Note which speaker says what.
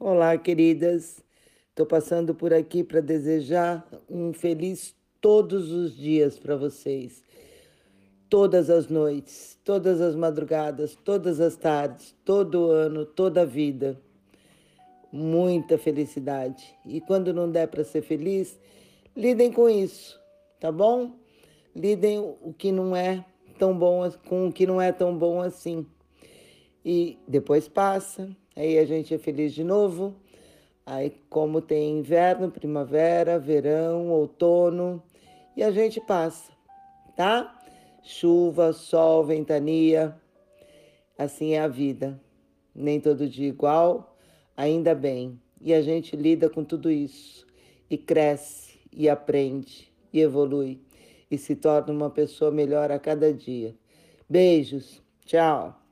Speaker 1: Olá, queridas. Estou passando por aqui para desejar um feliz todos os dias para vocês. Todas as noites, todas as madrugadas, todas as tardes, todo ano, toda a vida. Muita felicidade. E quando não der para ser feliz, lidem com isso, tá bom? Lidem o que não é tão bom com o que não é tão bom assim. E depois passa Aí a gente é feliz de novo. Aí, como tem inverno, primavera, verão, outono, e a gente passa, tá? Chuva, sol, ventania, assim é a vida. Nem todo dia igual, ainda bem. E a gente lida com tudo isso, e cresce, e aprende, e evolui, e se torna uma pessoa melhor a cada dia. Beijos, tchau.